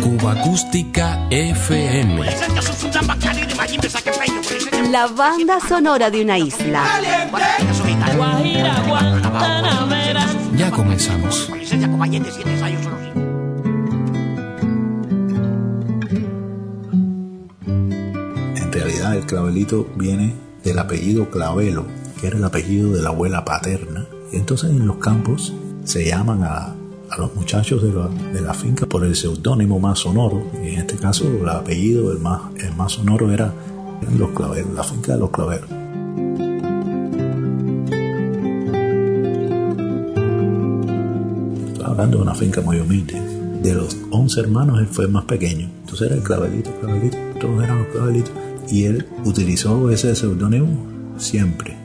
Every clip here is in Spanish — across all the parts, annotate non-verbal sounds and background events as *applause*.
Cuba Acústica FM. La banda sonora de una isla. Ya comenzamos. En realidad el clavelito viene del apellido Clavelo, que era el apellido de la abuela paterna. Y entonces en los campos se llaman a, los muchachos de la, de la finca por el seudónimo más sonoro. Y en este caso el apellido el más, el más sonoro era los claveros, la finca de los claveros. Estoy hablando de una finca muy humilde. De los 11 hermanos, él fue el más pequeño. Entonces era el clavelito, clavelito, todos eran los clavelitos. Y él utilizó ese seudónimo siempre.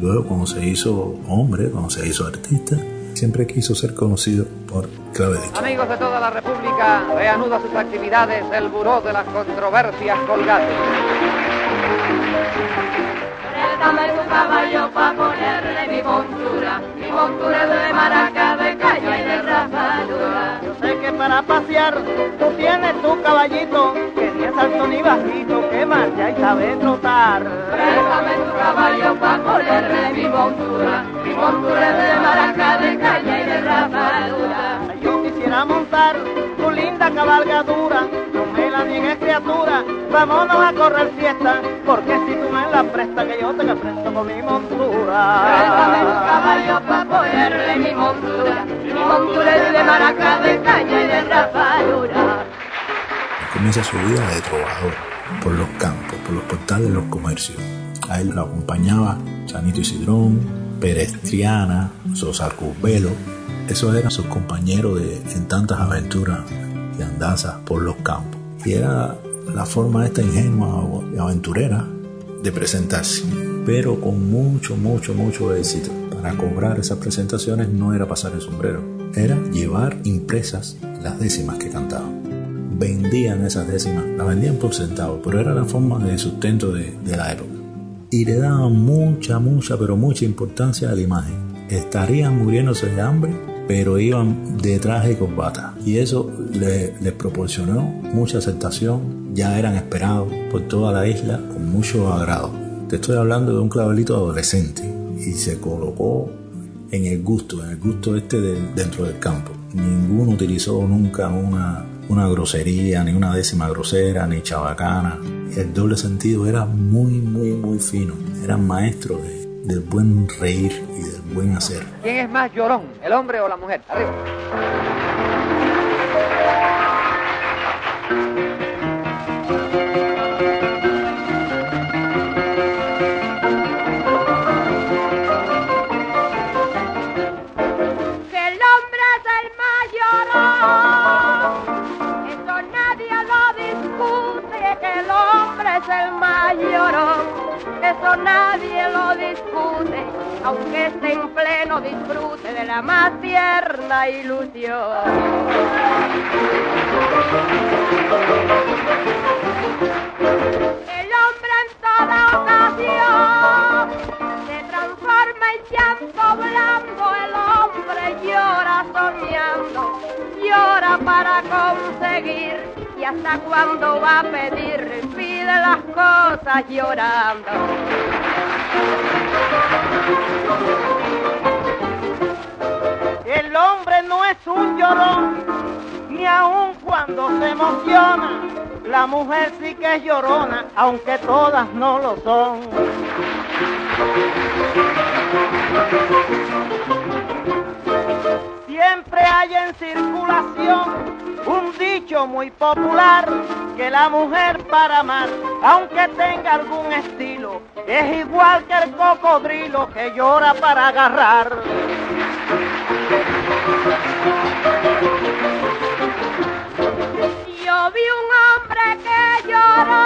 Luego, cuando se hizo hombre, cuando se hizo artista, siempre quiso ser conocido por clavelito. Amigos de toda la República, reanuda sus actividades el Buró de las Controversias Colgate. Préstame tu caballo pa' ponerle mi montura, mi montura de maraca, de caña y de rapadura. Yo sé que para pasear tú tienes tu caballito, que es alto ni bajito, que marcha y sabe trotar. Préstame tu caballo pa' ponerle mi montura, mi montura de maraca, de caña y de rapadura. Yo quisiera montar tu linda cabalgadura, no me la niegues criatura, vámonos a correr fiesta, porque si tú me la prestas que yo te la presto con mi montura. Préstame tu caballo pa' ponerle mi montura, mi montura de maraca, de caña y de rapadura. Comienza su vida de trovador por los campos, por los portales de los comercios. A él lo acompañaba Sanito Isidrón, Perestriana, Sosa Curbelo. Esos eran sus compañeros de, en tantas aventuras y andazas por los campos. Y era la forma esta ingenua y aventurera de presentarse, pero con mucho, mucho, mucho éxito. Para cobrar esas presentaciones no era pasar el sombrero, era llevar impresas las décimas que cantaban. Vendían esas décimas, las vendían por centavos, pero era la forma de sustento de, de la época. Y le daban mucha, mucha, pero mucha importancia a la imagen. Estarían muriéndose de hambre, pero iban de traje y corbata. Y eso le- les proporcionó mucha aceptación, ya eran esperados por toda la isla con mucho agrado. Te estoy hablando de un clavelito adolescente y se colocó en el gusto, en el gusto este del- dentro del campo. Ninguno utilizó nunca una, una grosería, ni una décima grosera, ni chabacana. El doble sentido era muy, muy, muy fino. Eran maestros de- del buen reír y del buen hacer. ¿Quién es más llorón, el hombre o la mujer? Arriba. Nadie lo discute, aunque esté en pleno disfrute de la más tierna ilusión. El hombre en toda ocasión se transforma en llanto blando, el hombre llora soñando, llora para conseguir y hasta cuando va a pedir pide las cosas llorando. El hombre no es un llorón, ni aun cuando se emociona. La mujer sí que es llorona, aunque todas no lo son. Siempre hay en circulación un dicho muy popular que la mujer para amar, aunque tenga algún estilo, es igual que el cocodrilo que llora para agarrar. Yo vi un hombre que lloró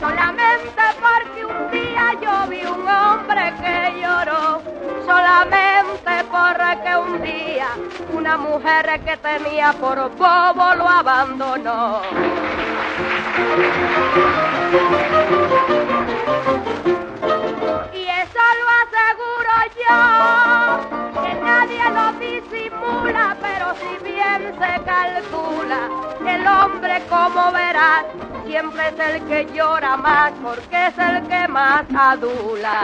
solamente porque un día yo vi un hombre que lloró solamente porque un día una mujer que tenía por bobo lo abandonó. Que nadie nadie lo disimula, pero si bien se calcula, el hombre como verás, siempre es el que llora más, porque es el que más adula.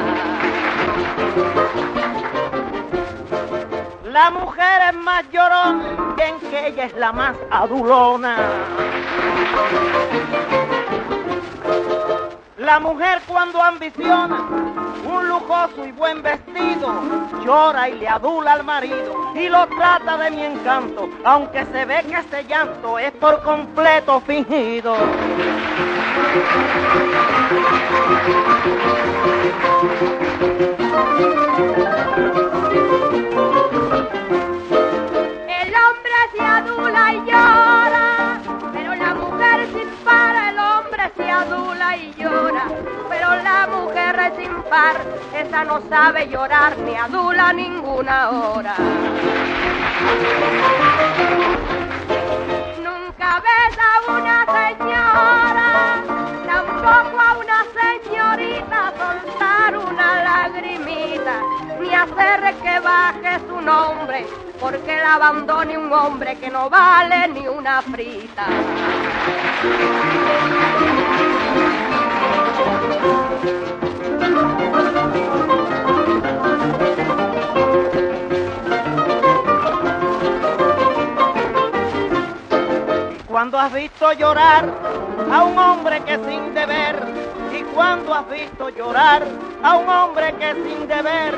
La mujer es más llorona, bien que ella es la más adulona. La mujer cuando ambiciona un lujoso y buen vestido, llora y le adula al marido y lo trata de mi encanto, aunque se ve que ese llanto es por completo fingido. Adula ninguna hora. Nunca ves a una señora, tampoco a una señorita soltar una lagrimita, ni hacer que baje su nombre, porque la abandone un hombre que no vale ni una frita. Cuando has visto llorar a un hombre que sin deber, y cuando has visto llorar a un hombre que sin deber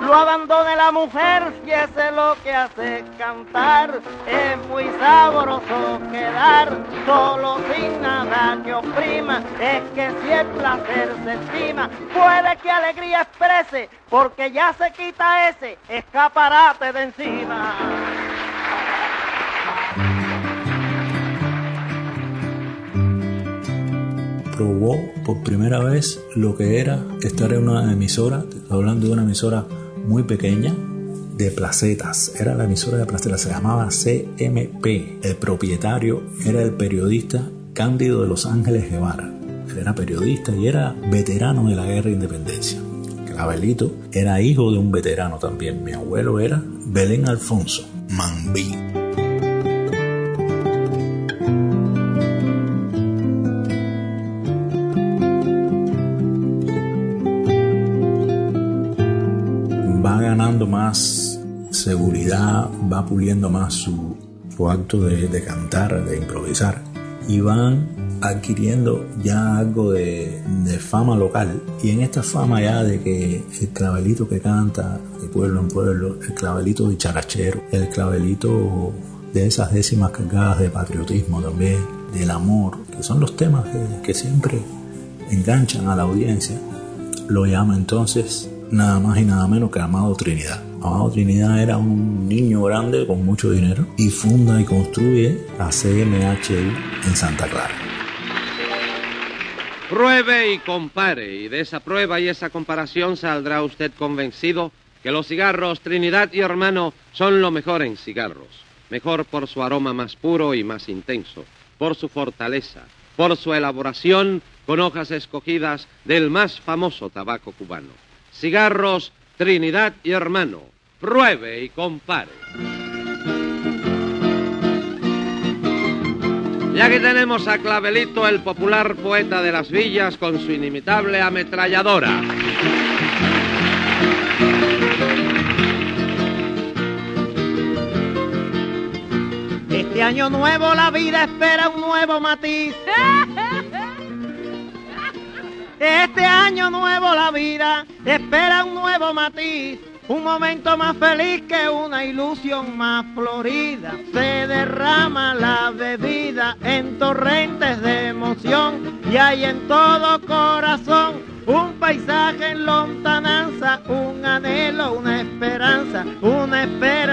lo abandone la mujer, si ese es lo que hace cantar, es muy sabroso quedar solo sin nada que oprima, es que si el placer se estima, puede que alegría exprese, porque ya se quita ese escaparate de encima. Probó por primera vez lo que era estar en una emisora, hablando de una emisora muy pequeña, de placetas. Era la emisora de placetas, se llamaba CMP. El propietario era el periodista Cándido de Los Ángeles Guevara. Él era periodista y era veterano de la guerra de independencia. Clavelito era hijo de un veterano también. Mi abuelo era Belén Alfonso, Mambí. Más seguridad, va puliendo más su, su acto de, de cantar, de improvisar. Y van adquiriendo ya algo de, de fama local. Y en esta fama ya de que el clavelito que canta de pueblo en pueblo, el clavelito dicharachero, el clavelito de esas décimas cargadas de patriotismo también, del amor, que son los temas que, que siempre enganchan a la audiencia, lo llama entonces nada más y nada menos que Amado Trinidad. Amado Trinidad era un niño grande con mucho dinero y funda y construye la CMHI en Santa Clara. Pruebe y compare, y de esa prueba y esa comparación saldrá usted convencido que los cigarros Trinidad y Hermano son lo mejor en cigarros. Mejor por su aroma más puro y más intenso, por su fortaleza, por su elaboración con hojas escogidas del más famoso tabaco cubano. Cigarros Trinidad y Hermano. Pruebe y compare. Y aquí tenemos a Clavelito, el popular poeta de las villas, con su inimitable ametralladora. Este año nuevo la vida espera un nuevo matiz. *laughs* Este año nuevo la vida espera un nuevo matiz. Un momento más feliz que una ilusión más florida. Se derrama la bebida en torrentes de emoción y hay en todo corazón un paisaje en lontananza, un anhelo, una esperanza, una esperada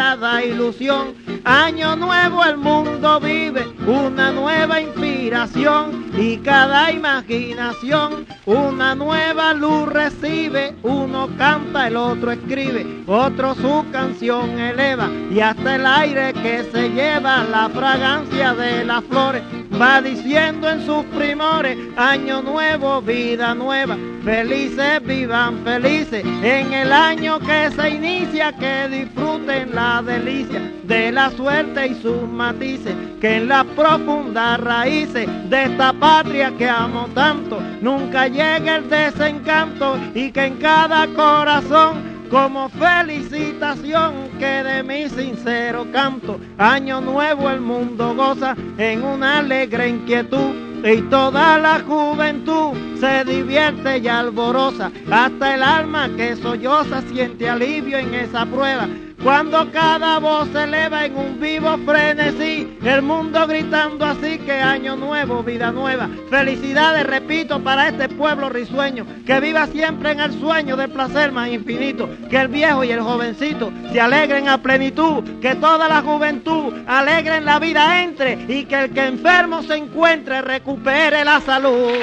ilusión. Año nuevo el mundo vive, una nueva inspiración y cada imaginación una nueva luz recibe. Uno canta, el otro escribe, otro su canción eleva y hasta el aire que se lleva la fragancia de las flores va diciendo en sus primores, año nuevo, vida nueva, felices, vivan felices, en el año que se inicia, que disfruten la delicia de la suerte y sus matices, que en las profundas raíces de esta patria que amo tanto, nunca llegue el desencanto y que en cada corazón como felicitación que de mi sincero canto, año nuevo el mundo goza en una alegre inquietud. Y toda la juventud se divierte y alborosa, hasta el alma que solloza siente alivio en esa prueba cuando cada voz se eleva en un vivo frenesí, el mundo gritando así que año nuevo, vida nueva. Felicidades, repito, para este pueblo risueño, que viva siempre en el sueño del placer más infinito, que el viejo y el jovencito se alegren a plenitud, que toda la juventud alegre en la vida entre y que el que enfermo se encuentre recupere la salud.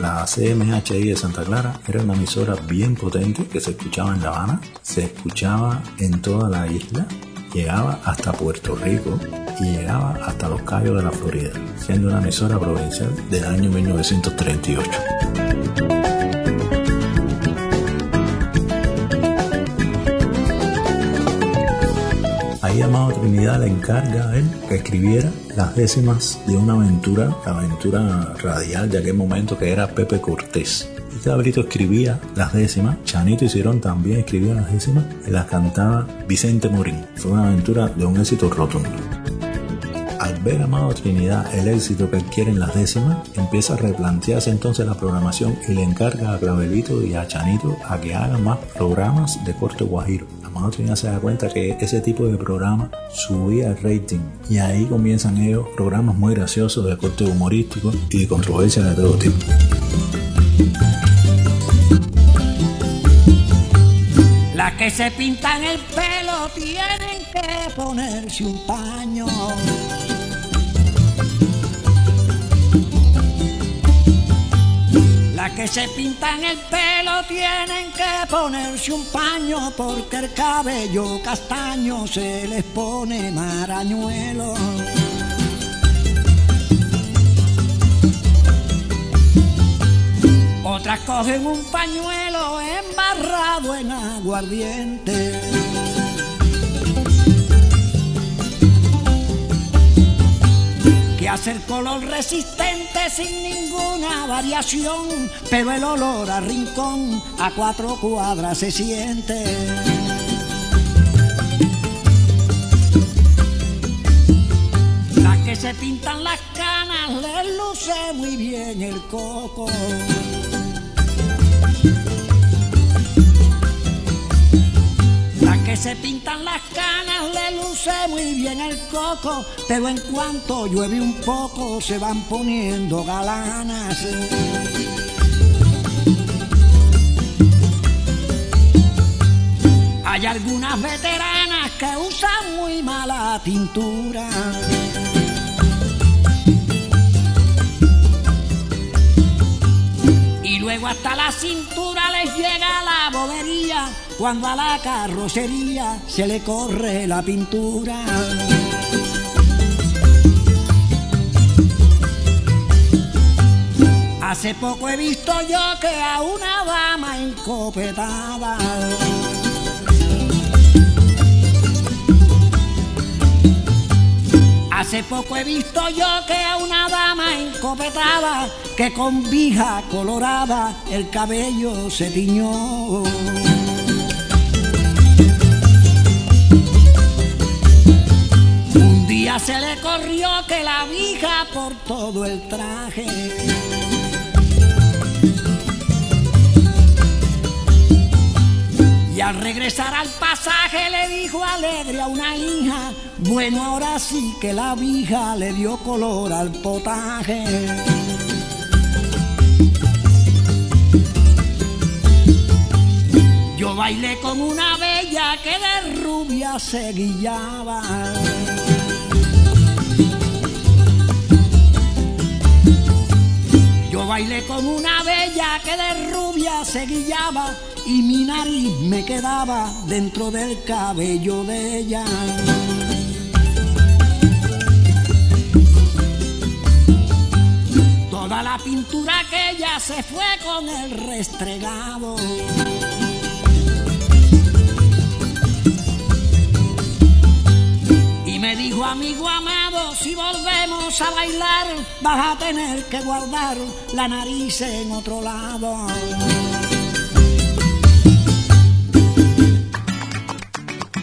La CMHI de Santa Clara era una emisora bien potente que se escuchaba en La Habana, se escuchaba en toda la isla, llegaba hasta Puerto Rico y llegaba hasta los Cayos de la Florida, siendo una emisora provincial del año 1938. Ahí Amado Trinidad le encarga a él que escribiera las décimas de una aventura, la aventura radial de aquel momento que era Pepe Cortés. Y Cabrito escribía las décimas, Chanito y Cirón también escribían las décimas y las cantaba Vicente Morín. Fue una aventura de un éxito rotundo. Al ver Amado Trinidad el éxito que quiere en las décimas, empieza a replantearse entonces la programación y le encarga a Clavelito y a Chanito a que hagan más programas de corte guajiro. Amado Trinidad se da cuenta que ese tipo de programa subía el rating y ahí comienzan ellos programas muy graciosos de corte humorístico y de controversia de todo tipo. Las que se pintan el pelo tienen que ponerse un paño. Las que se pintan el pelo tienen que ponerse un paño porque el cabello castaño se les pone marañuelo. Otras cogen un pañuelo embarrado en aguardiente. Que hace el color resistente sin ninguna variación, pero el olor a rincón a cuatro cuadras se siente. Las que se pintan las canas les luce muy bien el coco. Se pintan las canas le luce muy bien el coco, pero en cuanto llueve un poco se van poniendo galanas. Hay algunas veteranas que usan muy mala tintura. Y luego hasta la cintura les llega la bobería cuando a la carrocería se le corre la pintura. Hace poco he visto yo que a una dama encopetada Hace poco he visto yo que a una dama encopetada que con vija colorada el cabello se tiñó. Se le corrió que la vija por todo el traje. Y al regresar al pasaje le dijo alegre a una hija, bueno ahora sí que la vija le dio color al potaje. Yo bailé con una bella que de rubia se guillaba. Bailé con una bella que de rubia se guillaba y mi nariz me quedaba dentro del cabello de ella. Toda la pintura que ella se fue con el restregado. Dijo, amigo amado, si volvemos a bailar, vas a tener que guardar la nariz en otro lado.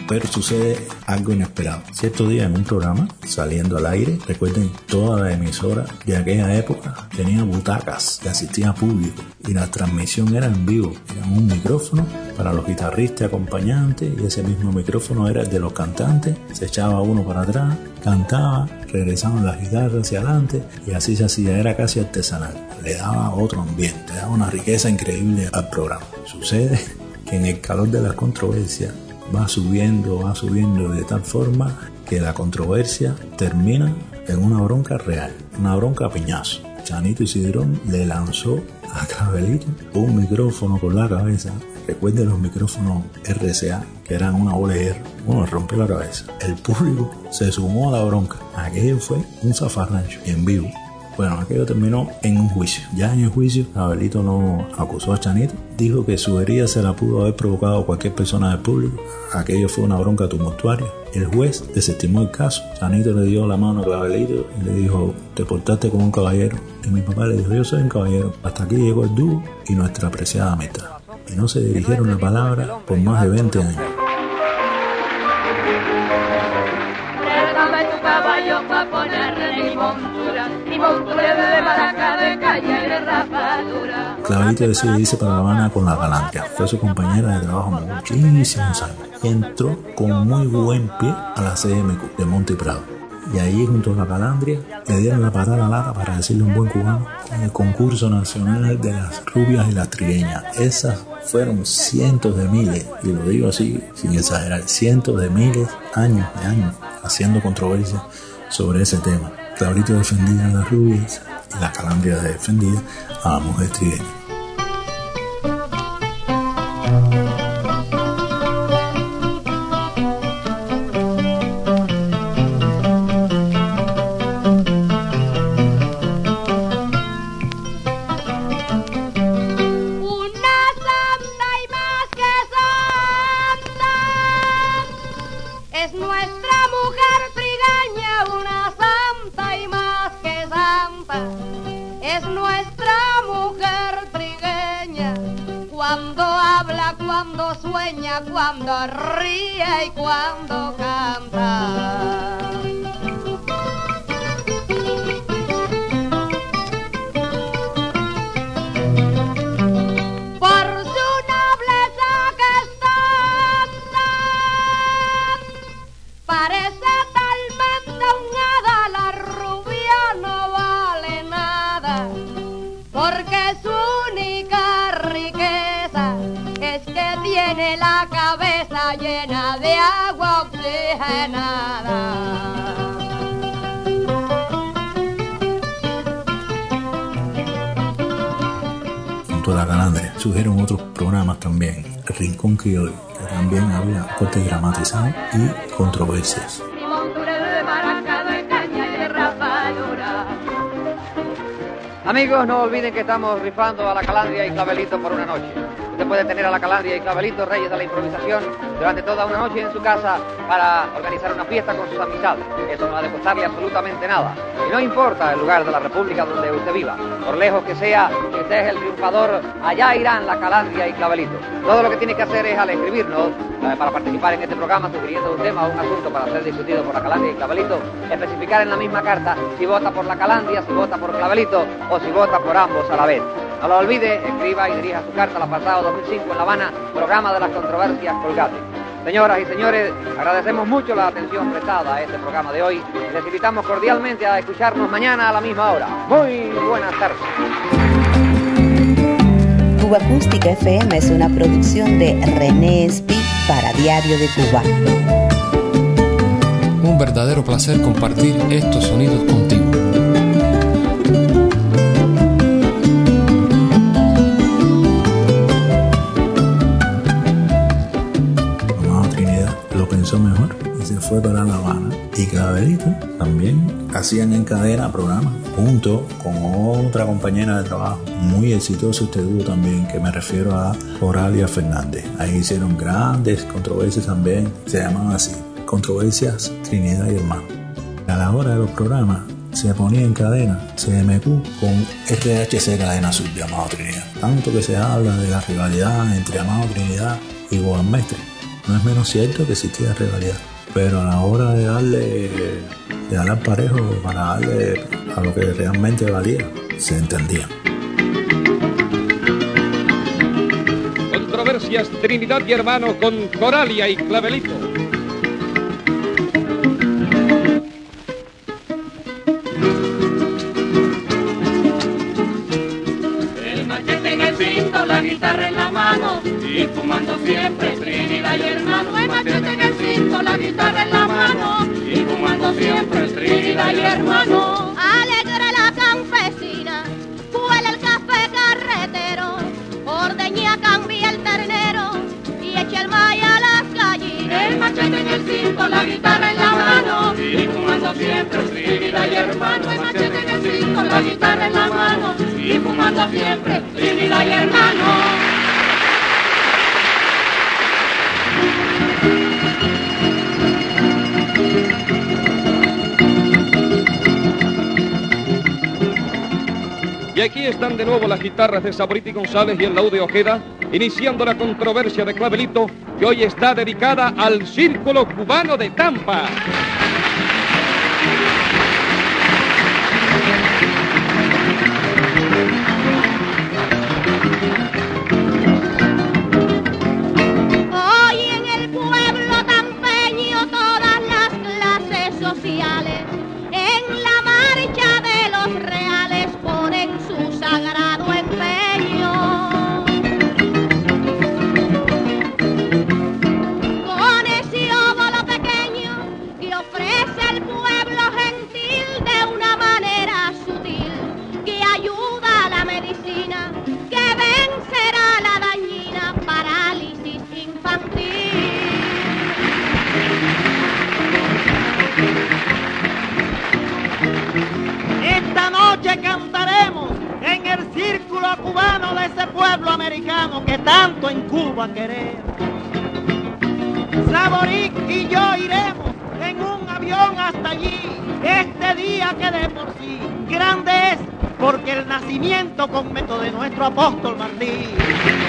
Pero sucede algo inesperado. Cierto día en un programa, saliendo al aire, recuerden, toda la emisora de aquella época tenía butacas que asistía público y la transmisión era en vivo. Era un micrófono para los guitarristas acompañantes y ese mismo micrófono era el de los cantantes. Se echaba uno para atrás, cantaba, regresaban las guitarras hacia adelante y así se hacía. Era casi artesanal. Le daba otro ambiente, le daba una riqueza increíble al programa. Sucede que en el calor de las controversias va subiendo, va subiendo de tal forma que la controversia termina en una bronca real, una bronca a piñazo. Chanito Isidrón le lanzó a Clavelito un micrófono por la cabeza. Recuerden los micrófonos RCA, que eran una bola de hierro. Uno rompió la cabeza. El público se sumó a la bronca. Aquello fue un zafarrancho en vivo. Bueno, aquello terminó en un juicio. Ya en el juicio, Abelito no acusó a Chanito. Dijo que su herida se la pudo haber provocado cualquier persona del público. Aquello fue una bronca tumultuaria. El juez desestimó el caso. Chanito le dio la mano a Clavelito y le dijo, te portaste como un caballero. Y mi papá le dijo, yo soy un caballero. Hasta aquí llegó el dúo y nuestra apreciada amistad. Y no se dirigieron la palabra por más de 20 años. Clavelito decide irse para La Habana con la Galantia. Fue su compañera de trabajo muchísimos años. Entró con muy buen pie a la CMQ de Monte Prado. Y ahí junto a la Calandria le dieron la patada a lata para decirle un buen cubano en el concurso nacional de las rubias y las trigueñas. Esas fueron cientos de miles, y lo digo así sin exagerar, cientos de miles, años de años, haciendo controversia sobre ese tema. Claudito defendía a las rubias y la Calandria defendía a la mujer trigueña. Amigos, no olviden que estamos rifando a la Calandria y Clavelito por una noche. Usted puede tener a la Calandria y Clavelito, reyes de la improvisación, durante toda una noche en su casa para organizar una fiesta con sus amistades. Eso no ha de costarle absolutamente nada. Y no importa el lugar de la República donde usted viva, por lejos que sea, si usted es el triunfador, allá irán la Calandria y Clavelito. Todo lo que tiene que hacer es al escribirnos eh, para participar en este programa, sugiriendo un tema o un asunto para ser discutido por la Calandria y Clavelito, especificar en la misma carta si vota por la Calandria, si vota por Clavelito o si vota por ambos a la vez. No lo olvide, escriba y dirija su carta al apartado 2005 en La Habana, programa de las controversias Colgate. Señoras y señores, agradecemos mucho la atención prestada a este programa de hoy y les invitamos cordialmente a escucharnos mañana a la misma hora. Muy buenas tardes. Cuba Acústica FM es una producción de René Espi para Diario de Cuba. Un verdadero placer compartir estos sonidos contigo. Fue para La Habana y Clavelito también hacían en cadena programas junto con otra compañera de trabajo muy exitoso este dúo también que me refiero a Oralia Fernández. Ahí hicieron grandes controversias también, se llamaban así, controversias Trinidad y Hermano. A la hora de los programas se ponía en cadena CMQ con este HC Cadena Sur de Amado Trinidad. Tanto que se habla de la rivalidad entre Amado Trinidad y Juan Mestre. No es menos cierto que existía rivalidad. Pero a la hora de darle, de darle al parejo para darle a lo que realmente valía, se entendía. Controversias Trinidad y Hermano con Coralia y Clavelito. El machete en el cinto, la guitarra en la mano y fumando siempre la guitarra en la mano y fumando siempre Trinidad y hermano. El machete en el cinto, la guitarra en la mano y fumando siempre Trinidad y hermano. Y aquí están de nuevo las guitarras de Saboriti González y el laude Ojeda, iniciando la controversia de Clavelito, que hoy está dedicada al Círculo Cubano de Tampa. Porque el nacimiento conmeto de nuestro apóstol Martí.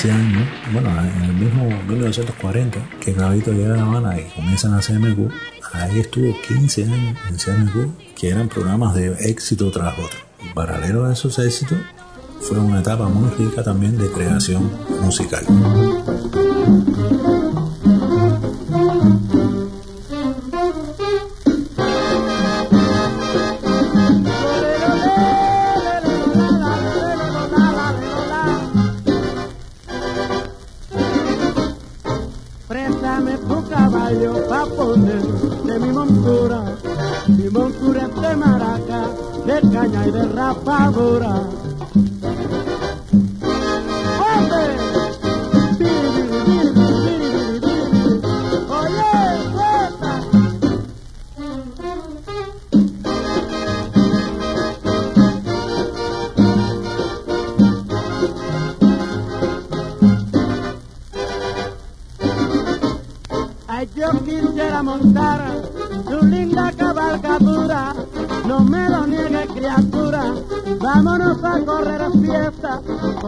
15 años, bueno, en el mismo 1940, que Clavito llega a La Habana y comienzan a CMQ. Ahí estuvo 15 años en CMQ, que eran programas de éxito tras otro. Paralelo a esos éxitos, fue una etapa muy rica también de creación musical.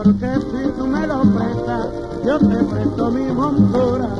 Porque si tú me lo prestas, yo te presto mi montura.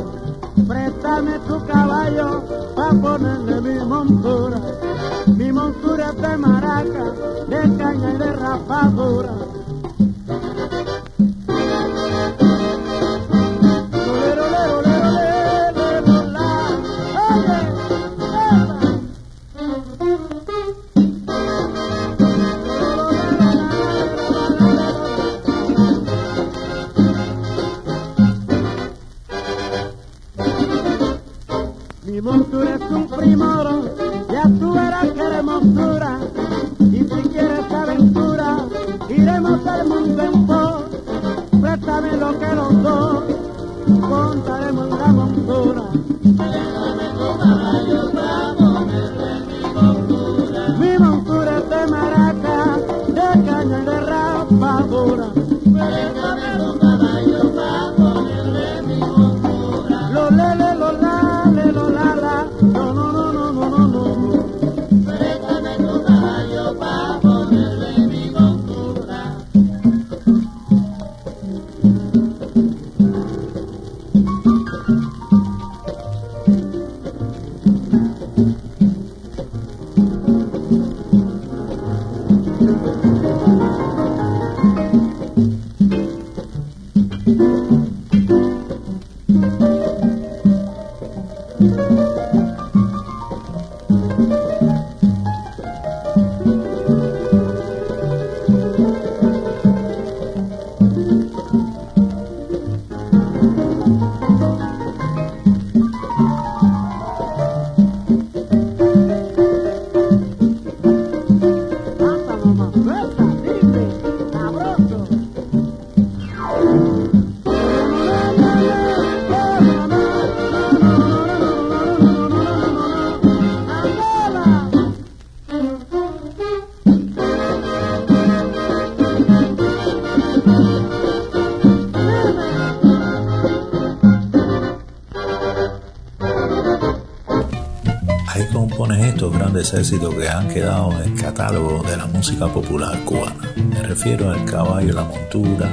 Grandes éxitos que han quedado en el catálogo de la música popular cubana. Me refiero al caballo, la montura,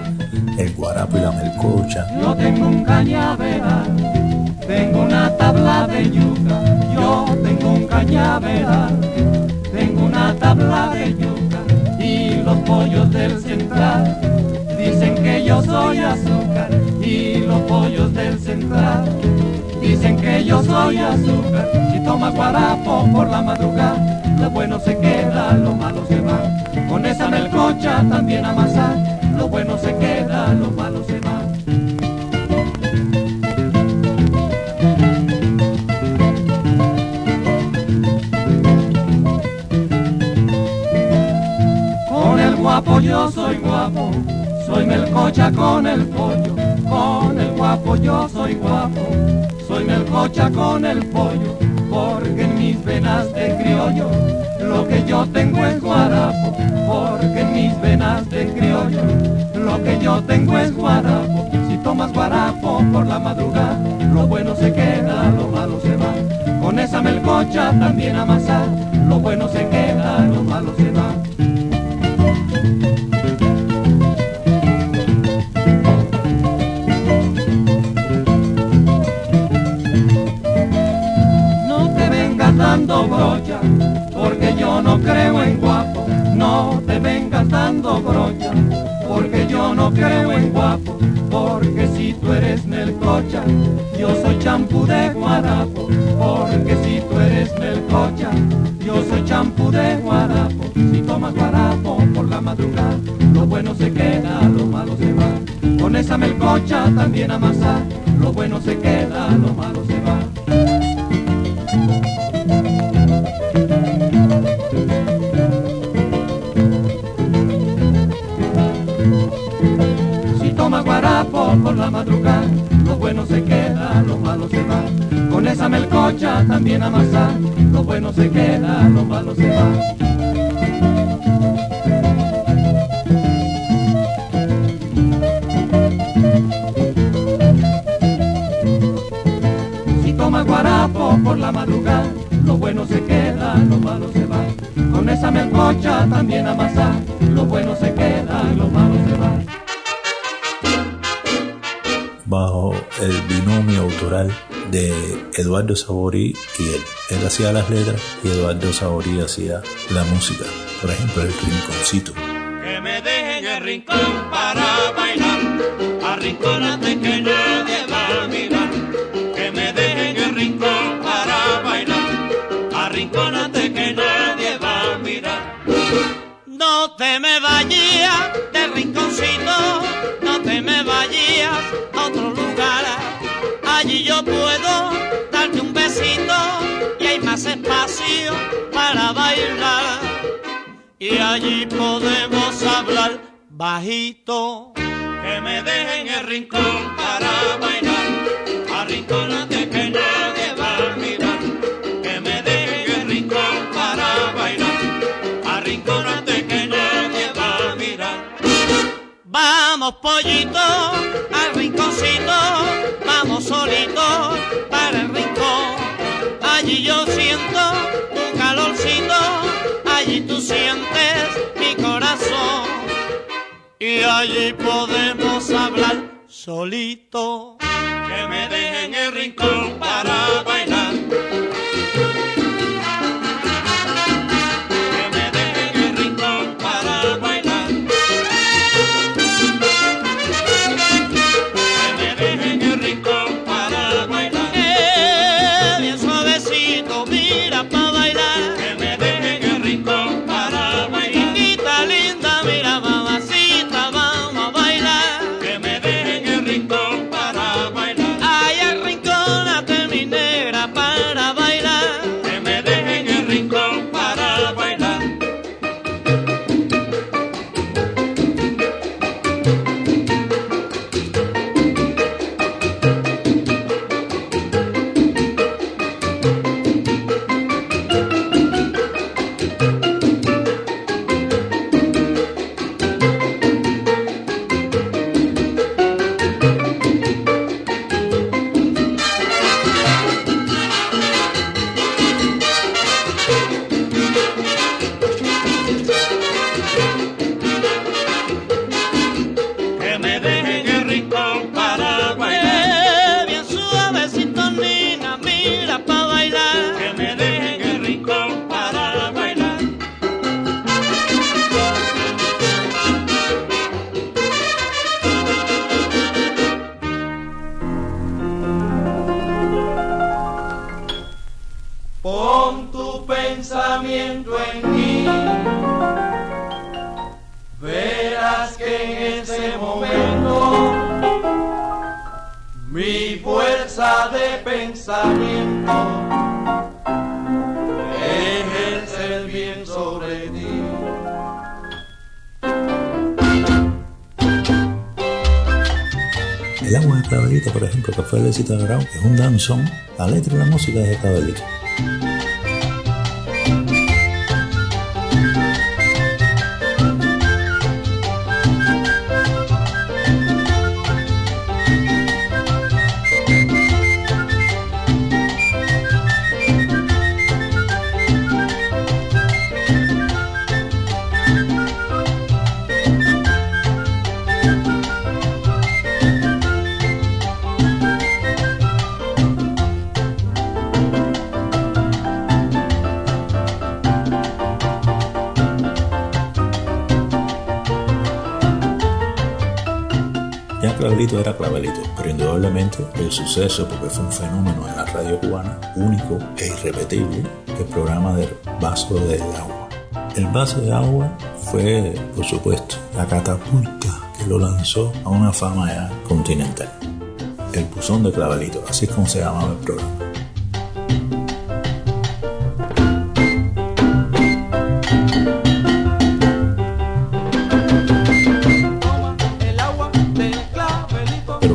el guarapo y la melcocha. Yo tengo un cañaveral, tengo una tabla de yuca. Yo tengo un cañaveral, tengo una tabla de yuca. Y los pollos del central dicen que yo soy azúcar. Y los pollos del central dicen que yo soy azúcar. Si toma guarapo por la madrugada, lo bueno se queda, lo malo se va. Con esa melcocha también amasar, lo bueno se queda, lo malo se va. Con el guapo yo soy guapo, soy melcocha con el pollo. Con el guapo yo soy guapo, soy melcocha con el pollo. Porque en mis venas de criollo, lo que yo tengo es guarapo. Porque en mis venas de criollo, lo que yo tengo es guarapo. Si tomas guarapo por la madrugada, lo bueno se queda, lo malo se va. Con esa melcocha también amasar, lo bueno se queda, lo malo se va. No creo en guapo. No te vengas dando brocha, porque yo no creo en guapo. Porque si tú eres melcocha, yo soy champú de guarapo. Porque si tú eres melcocha, yo soy champú de guarapo. Si tomas guarapo por la madrugada, lo bueno se queda, lo malo se va. Con esa melcocha también amasar, lo bueno se queda, lo malo se va. Por la madrugada, lo bueno se queda, lo malo se va. Con esa melcocha también amasar, lo bueno se queda, lo malo se va. guarapo por la madrugada, lo bueno se queda, lo malo se va. Con esa melcocha también amasa, lo bueno se queda, lo malo se va. El binomio autoral de Eduardo Saborí y él. Él hacía las letras y Eduardo Saborí hacía la música. Por ejemplo, el rinconcito. Que me dejen el rincón para bailar, arrincónate que nadie va a mirar. Que me dejen el rincón para bailar, arrincónate que nadie va a mirar. No te me vayas del rinconcito, no te me vayas. Allí yo puedo darte un besito y hay más espacio para bailar. Y allí podemos hablar bajito. Que me dejen el rincón para bailar, arrincónate que nadie Vamos pollito al rinconcito, vamos solito para el rincón. Allí yo siento tu calorcito, allí tú sientes mi corazón. Y allí podemos hablar solito. Que me dejen el rincón para bailar. Es un danzón. La letra y la música de Clavelito. Clavelito era Clavelito, pero indudablemente el suceso, porque fue un fenómeno en la radio cubana, único e irrepetible, el programa del vaso de agua. El vaso de agua fue, por supuesto, la catapulta que lo lanzó a una fama ya continental. El buzón de Clavelito, así es como se llamaba el programa.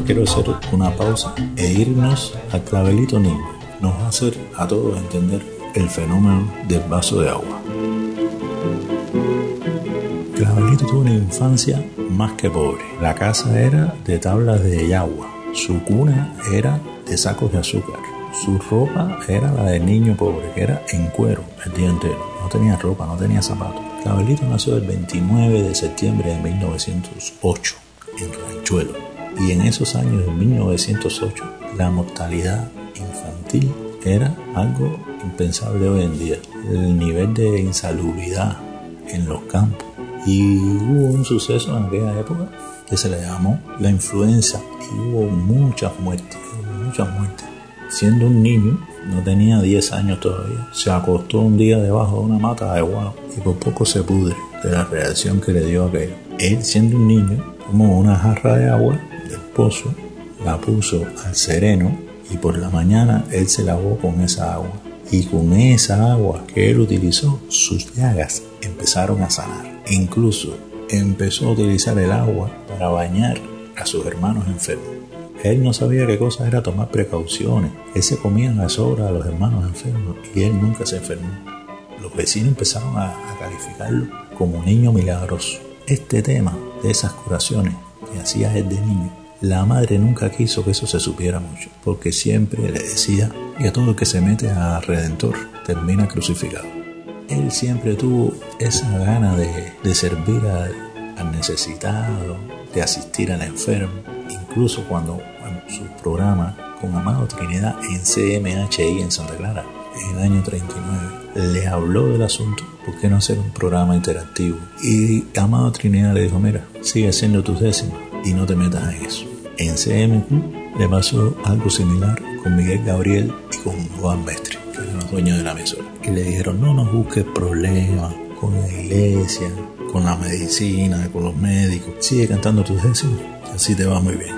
Quiero hacer una pausa e irnos al clavelito niño. Nos va a hacer a todos entender el fenómeno del vaso de agua. Clavelito tuvo una infancia más que pobre. La casa era de tablas de yagua. Su cuna era de sacos de azúcar. Su ropa era la del niño pobre, que era en cuero el día entero. No tenía ropa, no tenía zapatos. Clavelito nació el 29 de septiembre de 1908 en Ranchuelo. Y en esos años de 1908 la mortalidad infantil era algo impensable hoy en día. El nivel de insalubridad en los campos. Y hubo un suceso en aquella época que se le llamó la influenza y hubo muchas muertes, muchas muertes. Siendo un niño, no tenía 10 años todavía, se acostó un día debajo de una mata de guau y por poco se pudre de la reacción que le dio aquello. Él, siendo un niño, tomó una jarra de agua del pozo, la puso al sereno y por la mañana él se lavó con esa agua. Y con esa agua que él utilizó, sus llagas empezaron a sanar. Incluso empezó a utilizar el agua para bañar a sus hermanos enfermos. Él no sabía qué cosa era tomar precauciones. Él se comía en las horas a los hermanos enfermos y él nunca se enfermó. Los vecinos empezaron a, a calificarlo como niño milagroso. Este tema de esas curaciones que hacía él de niño, la madre nunca quiso que eso se supiera mucho, porque siempre le decía que todo el que se mete a Redentor termina crucificado. Él siempre tuvo esa gana de, de servir a- al necesitado, de asistir al enfermo, incluso cuando en su programa con Amado Trinidad en CMHI en Santa Clara, en el año 39, le habló del asunto, ¿por qué no hacer un programa interactivo? Y Amado Trinidad le dijo, mira, sigue haciendo tus décimas y no te metas en eso. En CMQ le pasó algo similar con Miguel Gabriel y con Juan Mestre, que eran los dueños de la emisora. Y le dijeron, no nos busques problemas con la iglesia, con la medicina, con los médicos. Sigue cantando tus décimas, y así te va muy bien.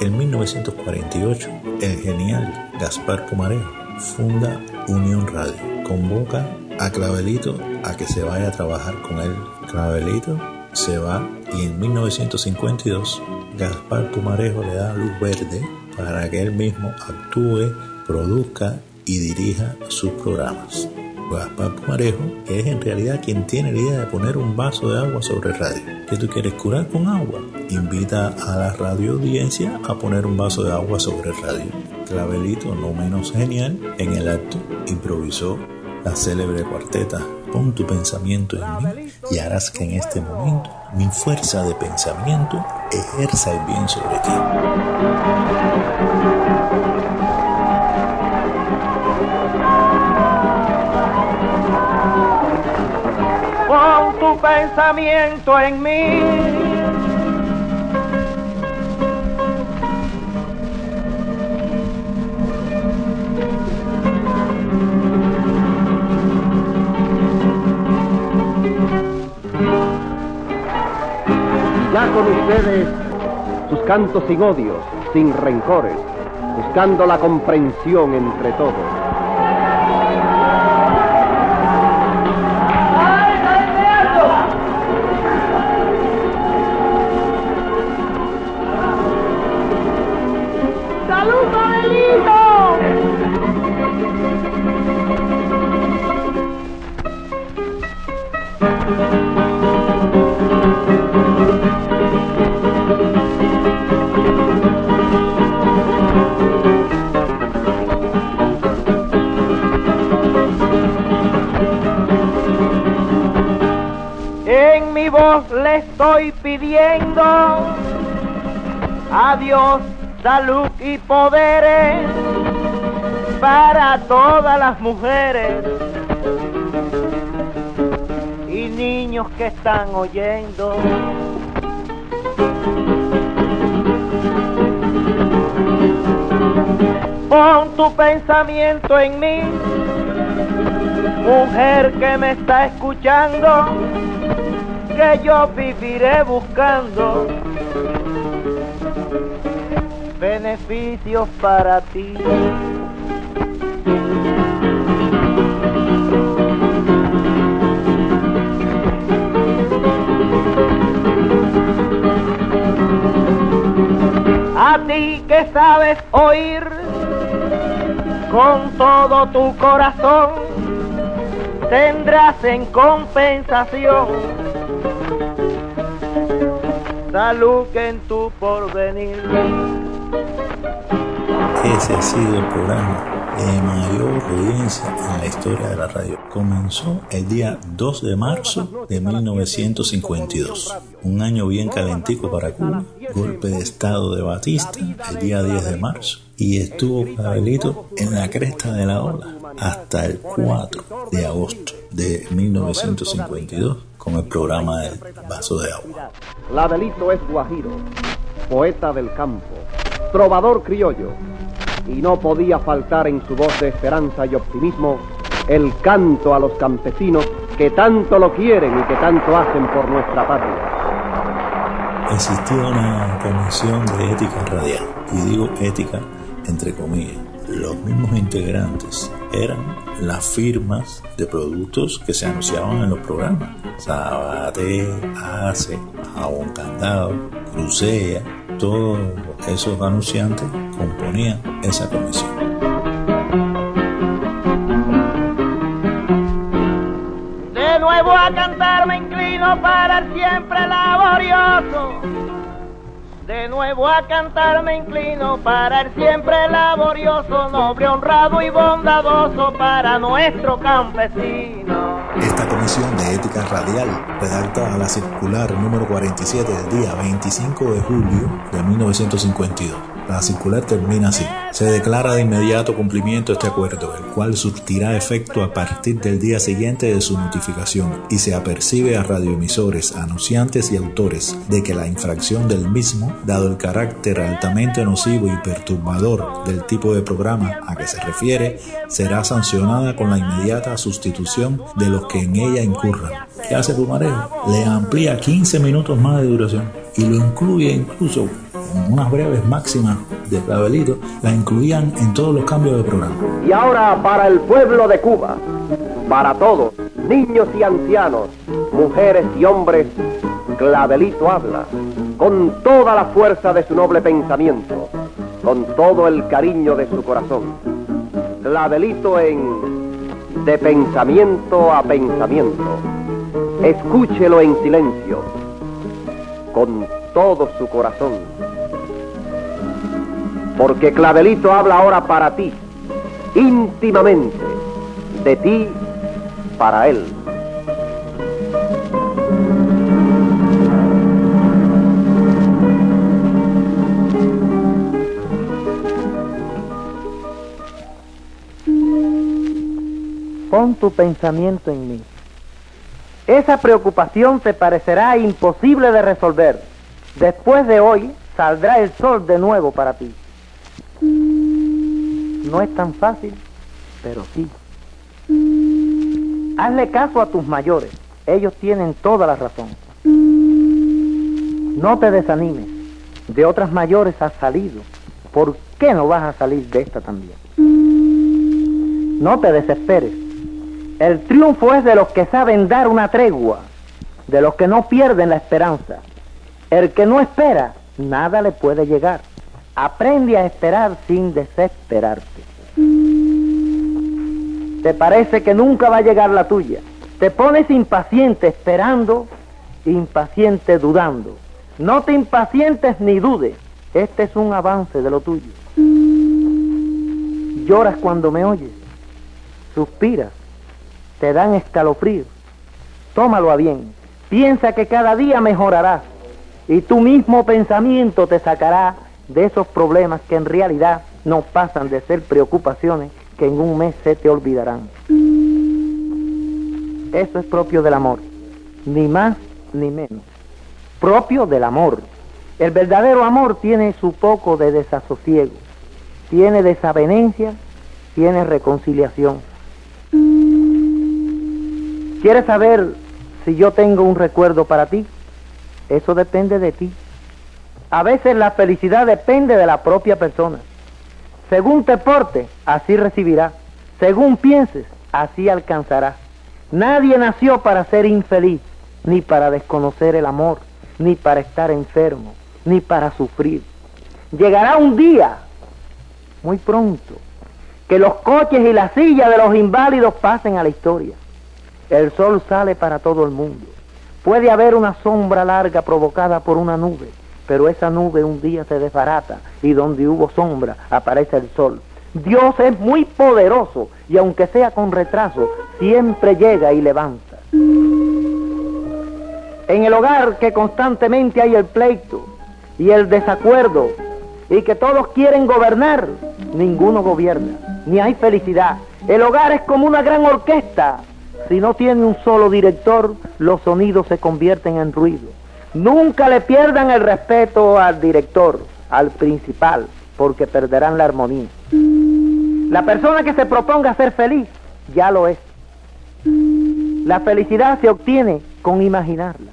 En 1948, el genial Gaspar Pumarejo funda Unión Radio. Convoca a Clavelito a que se vaya a trabajar con él. Clavelito se va y en 1952 Gaspar Pumarejo le da luz verde para que él mismo actúe, produzca y dirija sus programas. Gaspar Pumarejo es en realidad quien tiene la idea de poner un vaso de agua sobre radio. ¿Qué tú quieres curar con agua? Invita a la radio audiencia a poner un vaso de agua sobre radio. Clavelito, no menos genial, en el acto improvisó la célebre cuarteta Pon tu pensamiento en mí y harás que en este momento mi fuerza de pensamiento ejerza el bien sobre ti. Pon tu pensamiento en mí. Cantos sin odios, sin rencores, buscando la comprensión entre todos. Dios salud y poderes para todas las mujeres y niños que están oyendo. Pon tu pensamiento en mí, mujer que me está escuchando, que yo viviré buscando beneficios para ti. A ti que sabes oír con todo tu corazón, tendrás en compensación salud en tu porvenir. Ese ha sido el programa de mayor audiencia en la historia de la radio. Comenzó el día 2 de marzo de 1952, un año bien calentico para Cuba, golpe de estado de Batista el día 10 de marzo y estuvo Clavelito en la cresta de la ola hasta el 4 de agosto de 1952 con el programa del vaso de agua. Clavelito es guajiro, poeta del campo, trovador criollo, y no podía faltar en su voz de esperanza y optimismo el canto a los campesinos que tanto lo quieren y que tanto hacen por nuestra patria. Existía una comisión de ética radial, y digo ética entre comillas. Los mismos integrantes eran las firmas de productos que se anunciaban en los programas. Sabate, Ace, Jabón Candado, Crucea, todos esos anunciantes componían esa comisión. De nuevo a cantar me inclino para el siempre laborioso. De nuevo a cantar me inclino para el siempre laborioso, noble, honrado y bondadoso para nuestro campesino. Esta comisión de ética radial redacta la circular número 47 del día 25 de julio de 1952. La circular termina así. Se declara de inmediato cumplimiento este acuerdo, el cual surtirá efecto a partir del día siguiente de su notificación y se apercibe a radioemisores, anunciantes y autores de que la infracción del mismo, dado el carácter altamente nocivo y perturbador del tipo de programa a que se refiere, será sancionada con la inmediata sustitución de los que en ella incurran. ¿Qué hace Pumarejo? Le amplía 15 minutos más de duración y lo incluye incluso unas breves máximas de Clavelito, la incluían en todos los cambios de programa. Y ahora para el pueblo de Cuba, para todos, niños y ancianos, mujeres y hombres, Clavelito habla, con toda la fuerza de su noble pensamiento, con todo el cariño de su corazón. Clavelito en De pensamiento a pensamiento. Escúchelo en silencio, con todo su corazón. Porque Clavelito habla ahora para ti, íntimamente, de ti para él. Pon tu pensamiento en mí. Esa preocupación te parecerá imposible de resolver. Después de hoy saldrá el sol de nuevo para ti. No es tan fácil, pero sí. Hazle caso a tus mayores. Ellos tienen toda la razón. No te desanimes. De otras mayores has salido. ¿Por qué no vas a salir de esta también? No te desesperes. El triunfo es de los que saben dar una tregua, de los que no pierden la esperanza. El que no espera, nada le puede llegar. Aprende a esperar sin desesperarte. Te parece que nunca va a llegar la tuya. Te pones impaciente esperando, impaciente dudando. No te impacientes ni dudes. Este es un avance de lo tuyo. Lloras cuando me oyes. Suspiras. Te dan escalofríos. Tómalo a bien. Piensa que cada día mejorarás. Y tu mismo pensamiento te sacará de esos problemas que en realidad no pasan de ser preocupaciones que en un mes se te olvidarán. Eso es propio del amor, ni más ni menos. Propio del amor. El verdadero amor tiene su poco de desasosiego, tiene desavenencia, tiene reconciliación. ¿Quieres saber si yo tengo un recuerdo para ti? Eso depende de ti. A veces la felicidad depende de la propia persona. Según te portes, así recibirás. Según pienses, así alcanzarás. Nadie nació para ser infeliz, ni para desconocer el amor, ni para estar enfermo, ni para sufrir. Llegará un día, muy pronto, que los coches y las sillas de los inválidos pasen a la historia. El sol sale para todo el mundo. Puede haber una sombra larga provocada por una nube pero esa nube un día se desbarata y donde hubo sombra aparece el sol. Dios es muy poderoso y aunque sea con retraso, siempre llega y levanta. En el hogar que constantemente hay el pleito y el desacuerdo y que todos quieren gobernar, ninguno gobierna, ni hay felicidad. El hogar es como una gran orquesta. Si no tiene un solo director, los sonidos se convierten en ruido. Nunca le pierdan el respeto al director, al principal, porque perderán la armonía. La persona que se proponga ser feliz, ya lo es. La felicidad se obtiene con imaginarla.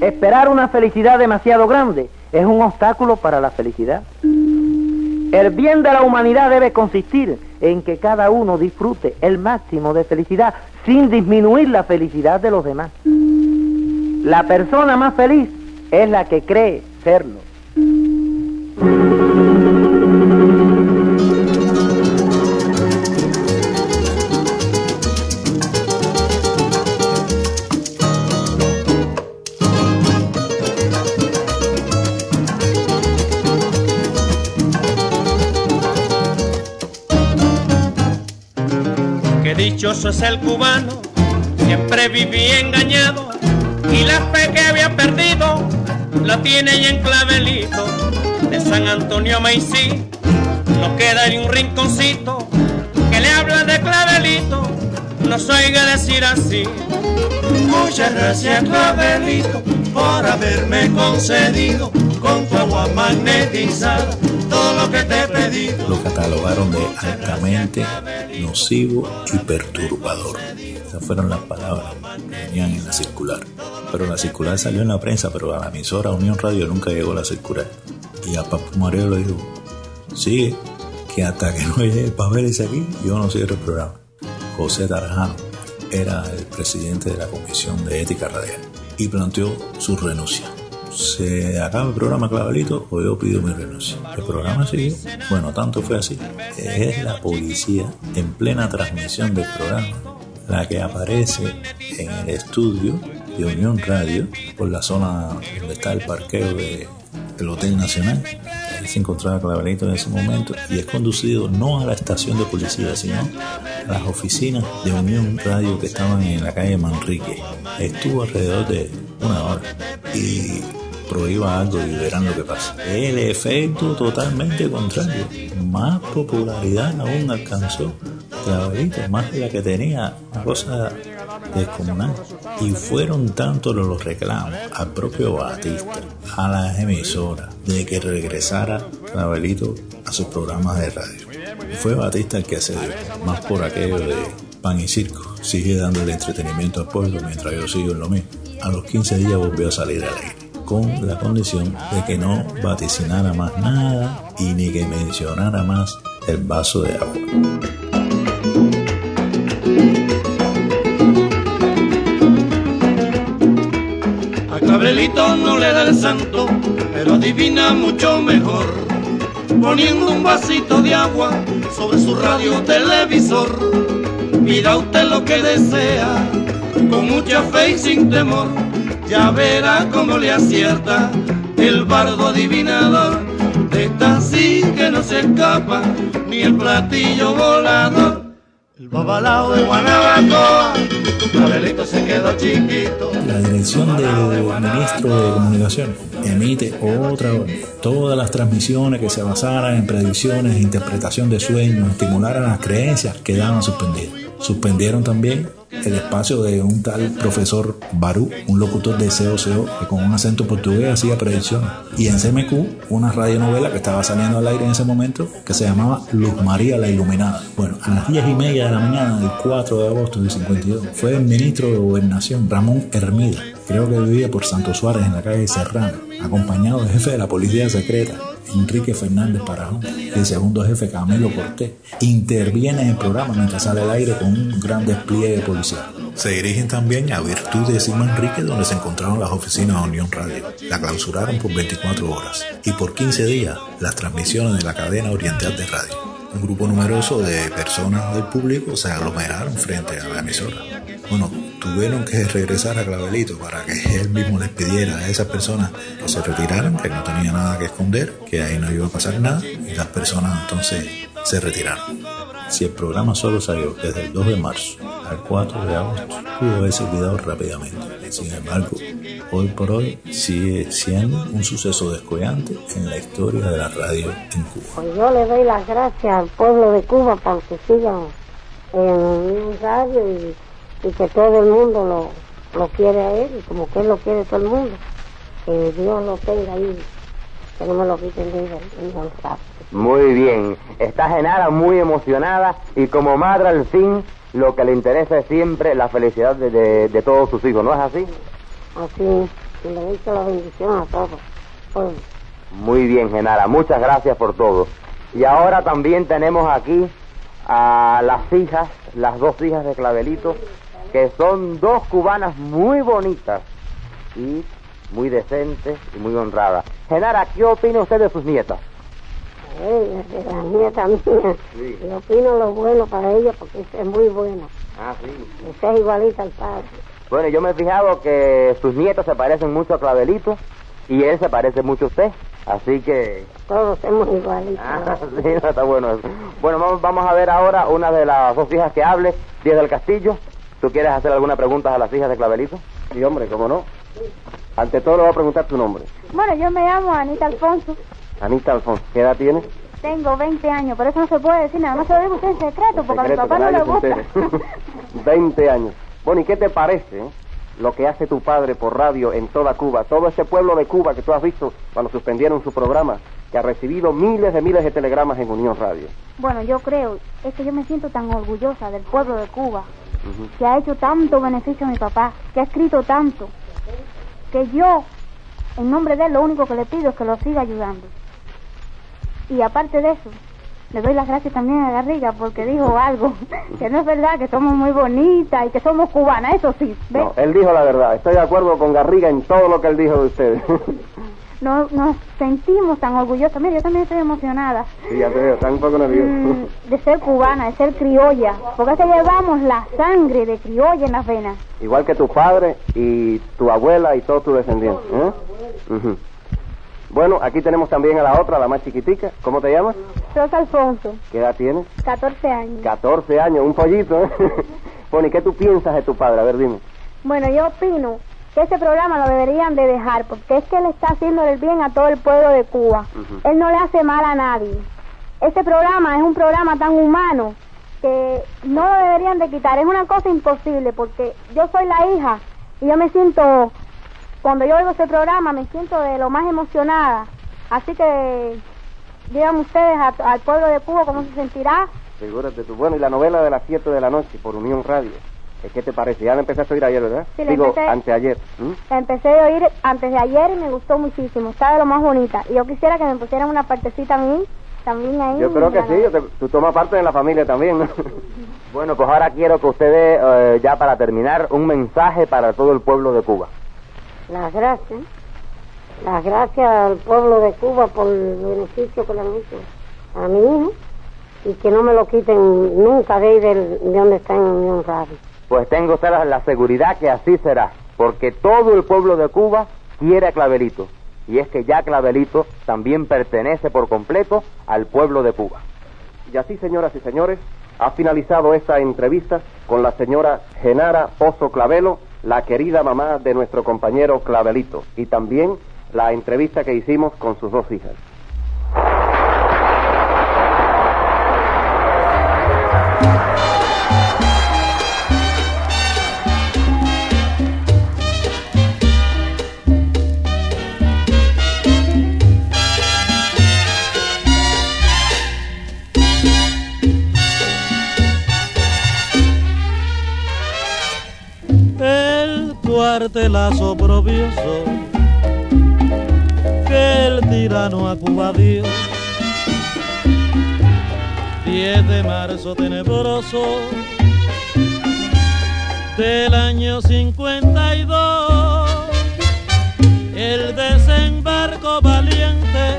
Esperar una felicidad demasiado grande es un obstáculo para la felicidad. El bien de la humanidad debe consistir en que cada uno disfrute el máximo de felicidad sin disminuir la felicidad de los demás. La persona más feliz es la que cree serlo. Qué dichoso es el cubano, siempre viví engañado la tiene ya en clavelito de San Antonio a Maicí. No queda ni un rinconcito que le habla de clavelito, no se oiga decir así. Muchas gracias, Clavelito, por haberme concedido con tu agua magnetizada todo lo que te he pedido. Lo catalogaron de altamente nocivo y perturbador. Esas fueron las palabras que venían en la circular. Pero la circular salió en la prensa, pero a la emisora Unión Radio nunca llegó la circular. Y a Papu Mario le dijo, sigue, que hasta que no llegue el papel ese aquí, yo no cierro el programa. José Tarjano era el presidente de la Comisión de Ética Radial y planteó su renuncia. Se acaba el programa Clavelito o yo pido mi renuncia. El programa siguió. Bueno, tanto fue así. Es la policía en plena transmisión del programa la que aparece en el estudio de Unión Radio por la zona donde está el parqueo de, del Hotel Nacional. Se encontraba Clavelito en ese momento y es conducido no a la estación de policía, sino a las oficinas de Unión Radio que estaban en la calle Manrique. Estuvo alrededor de una hora y prohíba algo y verán lo que pasa. El efecto totalmente contrario. Más popularidad aún alcanzó Clavelito, más de la que tenía, una cosa descomunal. Y fueron tantos los reclamos al propio Batista, a las emisoras, de que regresara Clavelito a sus programas de radio. Fue Batista el que accedió, más por aquello de pan y circo. Sigue dando el entretenimiento al pueblo mientras yo sigo en lo mismo. A los 15 días volvió a salir al aire con la condición de que no vaticinara más nada y ni que mencionara más el vaso de agua. A Clavelito no le da el santo, pero adivina mucho mejor. Poniendo un vasito de agua sobre su radio televisor. Pida usted lo que desea, con mucha fe y sin temor. Ya verá cómo le acierta el bardo adivinador. De esta así que no se escapa ni el platillo volador. El babalao de Guanabacoa, Clavelito se quedó chiquito. La dirección del ministro de Comunicación emite otra vez. Todas las transmisiones que se basaran en predicciones e interpretación de sueños, estimularan las creencias, quedaban suspendidas. Suspendieron también el espacio de un tal profesor Barú, un locutor de COCO que con un acento portugués hacía predicciones. Y en CMQ, una radionovela que estaba saliendo al aire en ese momento que se llamaba Luz María la Iluminada. Bueno, a las 10 y media de la mañana del 4 de agosto de 52 fue el ministro de Gobernación Ramón Hermida, creo que vivía por Santo Suárez en la calle Serrano, acompañado del jefe de la policía secreta, Enrique Fernández Parajón, y el segundo jefe Camilo Cortés, interviene en el programa mientras sale al aire con un gran despliegue policial. Se dirigen también a Virtudes y Manrique, donde se encontraban las oficinas de Unión Radio. La clausuraron por 24 horas y por 15 días las transmisiones de la cadena oriental de radio. Un grupo numeroso de personas del público se aglomeraron frente a la emisora. Bueno, tuvieron que regresar a Clavelito para que él mismo les pidiera a esas personas que se retiraran, que no tenía nada que esconder, que ahí no iba a pasar nada, y las personas entonces se retiraron. Si el programa solo salió desde el 2 de marzo al 4 de agosto, pudo haberse olvidado rápidamente. Sin embargo, hoy por hoy sigue siendo un suceso descollante en la historia de la radio en Cuba. Pues yo le doy las gracias al pueblo de Cuba para que sigan en un radio y, y que todo el mundo lo, lo quiere a él y como que él lo quiere todo el mundo. Que Dios lo tenga ahí, que no me lo quiten de sabe. Muy bien. Está Genara muy emocionada y como madre al fin lo que le interesa es siempre la felicidad de, de- de todos sus hijos, ¿no es así? Así, y le doy la bendición a todos. Pues, Muy bien, Genara. Muchas gracias por todo. Y ahora también tenemos aquí a las hijas, las dos hijas de Clavelito, que son dos cubanas muy bonitas y muy decentes y muy honradas. Genara, ¿qué opina usted de sus nietas? eh, de la nieta mía, Sí. yo opino lo bueno para ella porque es muy buena. Ah, sí. Usted es igualita al padre. Bueno, yo me he fijado que sus nietos se parecen mucho a Clavelito y él se parece mucho a usted. Así que... Todos somos igualitos. Ah, *laughs* sí, no, está bueno eso. Bueno, vamos, vamos a ver ahora una de las dos hijas que hable, Díaz del Castillo. ¿Tú quieres hacer alguna pregunta a las hijas de Clavelito? Sí, hombre, ¿cómo no? Ante todo le voy a preguntar tu nombre. Bueno, yo me llamo Anita Alfonso. Anita Alfonso, ¿qué edad tienes? Tengo 20 años, por eso no se puede decir nada más se lo digo usted en secreto, porque Secreto, a mi papá no le gusta. *laughs* entere. 20 años. Bueno, ¿y qué te parece eh, lo que hace tu padre por radio en toda Cuba? Todo ese pueblo de Cuba que tú has visto cuando suspendieron su programa, que ha recibido miles de miles de telegramas en Unión Radio. Bueno, yo creo, es que yo me siento tan orgullosa del pueblo de Cuba, que ha hecho tanto beneficio a mi papá, que ha escrito tanto, que yo, en nombre de él, lo único que le pido es que lo siga ayudando. Y aparte de eso, le doy las gracias también a Garriga porque dijo algo, *laughs* que no es verdad, que somos muy bonitas y que somos cubanas, eso sí, ¿ves? No, él dijo la verdad. Estoy de acuerdo con Garriga en todo lo que él dijo de ustedes. *laughs* No- nos sentimos tan orgullosas. Mira, yo también estoy emocionada. sí, ya te veo, está un poco nervioso. Mm, de ser cubana, de ser criolla, porque que llevamos la sangre de criolla en las venas. Igual que tu padre y tu abuela y todos tus descendientes. ¿eh? Ujú. Bueno, aquí tenemos también a la otra, la más chiquitica. ¿Cómo te llamas? Rosa Alfonso, ¿Qué edad tienes? 14 años. 14 años, un pollito. ¿eh? *laughs* bueno, ¿y qué tú piensas de tu padre? A ver, dime. Bueno, yo opino que ese programa lo deberían de dejar, porque es que él está haciendo el bien a todo el pueblo de Cuba. Él no le hace mal a nadie. Este programa es un programa tan humano que no lo deberían de quitar. Es una cosa imposible, porque yo soy la hija y yo me siento, cuando yo oigo ese programa, me siento de lo más emocionada. Así que, díganme ustedes a- al pueblo de Cuba cómo se sentirá. Figúrate tú. Bueno, y la novela de las 7 de la noche por Unión Radio. ¿Eh, ¿Qué te parece? Ya la empezaste a oír ayer, ¿verdad? Sí, Digo, empecé. anteayer. ¿m? La empecé a oír antes de ayer y me gustó muchísimo. Está de lo más bonita. Y yo quisiera que me pusieran una partecita a mí, también ahí. Yo creo que sí, yo te- tú tomas parte de la familia también, ¿no? *laughs* Bueno, pues ahora quiero que usted dé, eh, ya para terminar, un mensaje para todo el pueblo de Cuba. Las gracias. Las gracias al pueblo de Cuba por el beneficio que le han hecho a mi hijo y que no me lo quiten nunca de ahí del- de donde está en Unión Radio. Pues tengo la seguridad que así será, porque todo el pueblo de Cuba quiere a Clavelito. Y es que ya Clavelito también pertenece por completo al pueblo de Cuba. Y así, señoras y señores, ha finalizado esta entrevista con la señora Genara Pozo Clavelo, la querida mamá de nuestro compañero Clavelito, y también la entrevista que hicimos con sus dos hijas. El cuartelazo propioso que el tirano a Cuba dio. 10 de marzo tenebroso del año 52, el desembarco valiente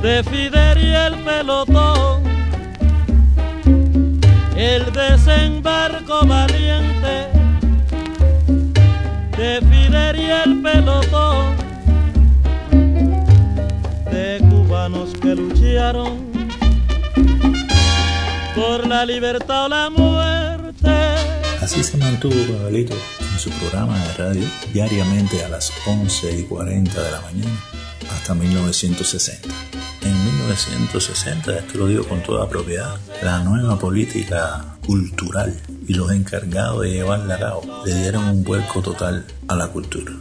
de Fidel y el pelotón el desembarco valiente y el pelotón de cubanos que lucharon por la libertad o la muerte. Así se mantuvo Pablito en su programa de radio diariamente a las 11 y 40 de la mañana hasta 1960. En 1960, esto lo digo con toda propiedad, la nueva política cultural y los encargados de llevarla a cabo le dieron un vuelco total a la cultura.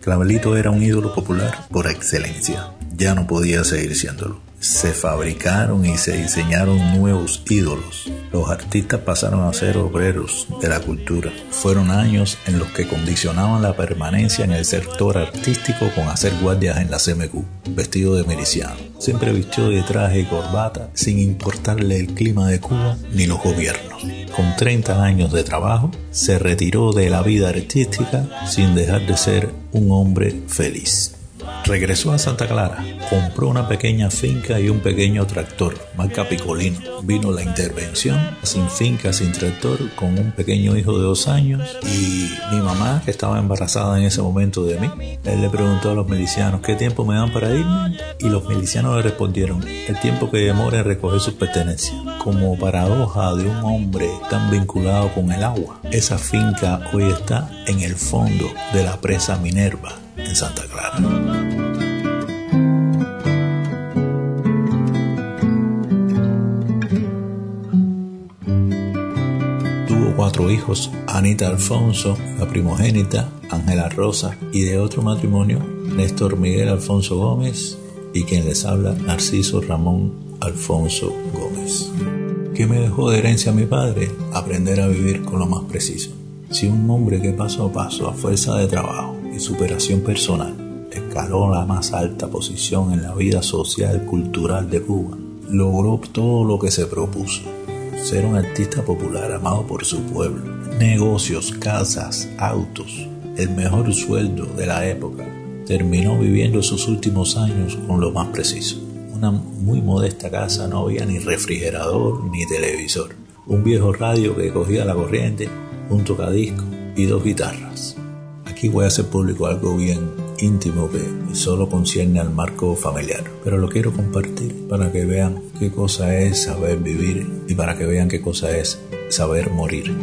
Clavelito era un ídolo popular por excelencia, ya no podía seguir siéndolo se fabricaron y se diseñaron nuevos ídolos. Los artistas pasaron a ser obreros de la cultura. Fueron años en los que condicionaban la permanencia en el sector artístico con hacer guardias en la CMQ, vestido de miliciano. Siempre vistió de traje y corbata, sin importarle el clima de Cuba ni los gobiernos. Con 30 años de trabajo, se retiró de la vida artística sin dejar de ser un hombre feliz. Regresó a Santa Clara, compró una pequeña finca y un pequeño tractor, marca Picolino. Vino la intervención, sin finca, sin tractor, con un pequeño hijo de dos años y mi mamá, que estaba embarazada en ese momento de mí. Él le preguntó a los milicianos qué tiempo me dan para irme y los milicianos le respondieron el tiempo que demore en recoger sus pertenencias. Como paradoja de un hombre tan vinculado con el agua, esa finca hoy está en el fondo de la presa Minerva en Santa Clara. Tuvo cuatro hijos, Anita Alfonso, la primogénita, Ángela Rosa, y de otro matrimonio, Néstor Miguel Alfonso Gómez, y quien les habla, Narciso Ramón Alfonso Gómez. ¿Qué me dejó de herencia mi padre? Aprender a vivir con lo más preciso. Si un hombre que paso a paso, a fuerza de trabajo y superación personal, escaló la más alta posición en la vida social cultural de Cuba, logró todo lo que se propuso. Ser un artista popular amado por su pueblo, negocios, casas, autos, el mejor sueldo de la época. Terminó viviendo sus últimos años con lo más preciso. Una muy modesta casa, no había ni refrigerador ni televisor. Un viejo radio que cogía la corriente, un tocadisco y dos guitarras. Aquí voy a hacer público algo bien íntimo que solo concierne al marco familiar, pero lo quiero compartir para que vean qué cosa es saber vivir y para que vean qué cosa es saber morir.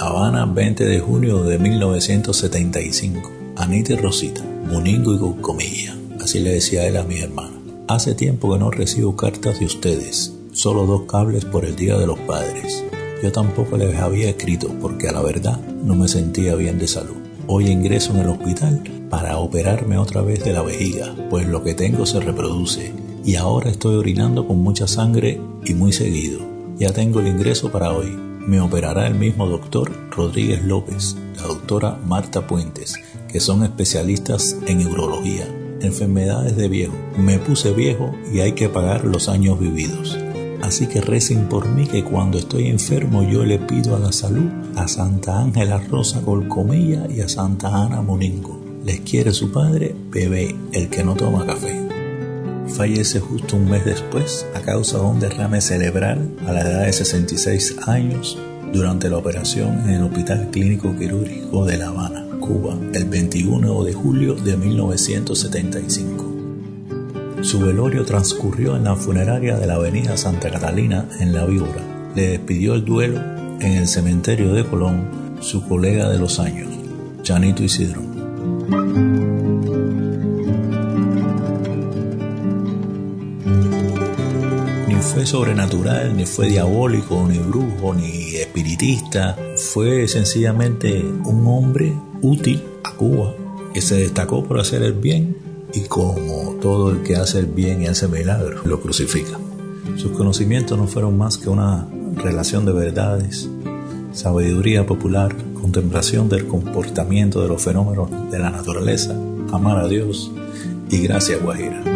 Habana, 20 de junio de 1975. Anita y Rosita, Muningo y Comilla. Así le decía él a mis hermanos. Hace tiempo que no recibo cartas de ustedes, solo dos cables por el Día de los Padres. Yo tampoco les había escrito porque a la verdad no me sentía bien de salud. Hoy ingreso en el hospital para operarme otra vez de la vejiga, pues lo que tengo se reproduce y ahora estoy orinando con mucha sangre y muy seguido. Ya tengo el ingreso para hoy. Me operará el mismo doctor Rodríguez López, la doctora Marta Puentes, que son especialistas en urología, enfermedades de viejo. Me puse viejo y hay que pagar los años vividos. Así que recen por mí que cuando estoy enfermo yo le pido a la salud a Santa Ángela Rosa Colcomilla y a Santa Ana Moningo. Les quiere su padre, bebé, el que no toma café. Fallece justo un mes después a causa de un derrame cerebral a la edad de 66 años durante la operación en el Hospital Clínico Quirúrgico de La Habana, Cuba, el 21 de julio de 1975. Su velorio transcurrió en la funeraria de la avenida Santa Catalina en La Víbora. Le despidió el duelo en el cementerio de Colón su colega de los años, Chanito Isidro. Ni fue sobrenatural, ni fue diabólico, ni brujo, ni espiritista. Fue sencillamente un hombre útil a Cuba que se destacó por hacer el bien y como todo el que hace el bien y hace milagros, lo crucifica. Sus conocimientos no fueron más que una relación de verdades, sabiduría popular, contemplación del comportamiento de los fenómenos de la naturaleza, amar a Dios y gracia guajira.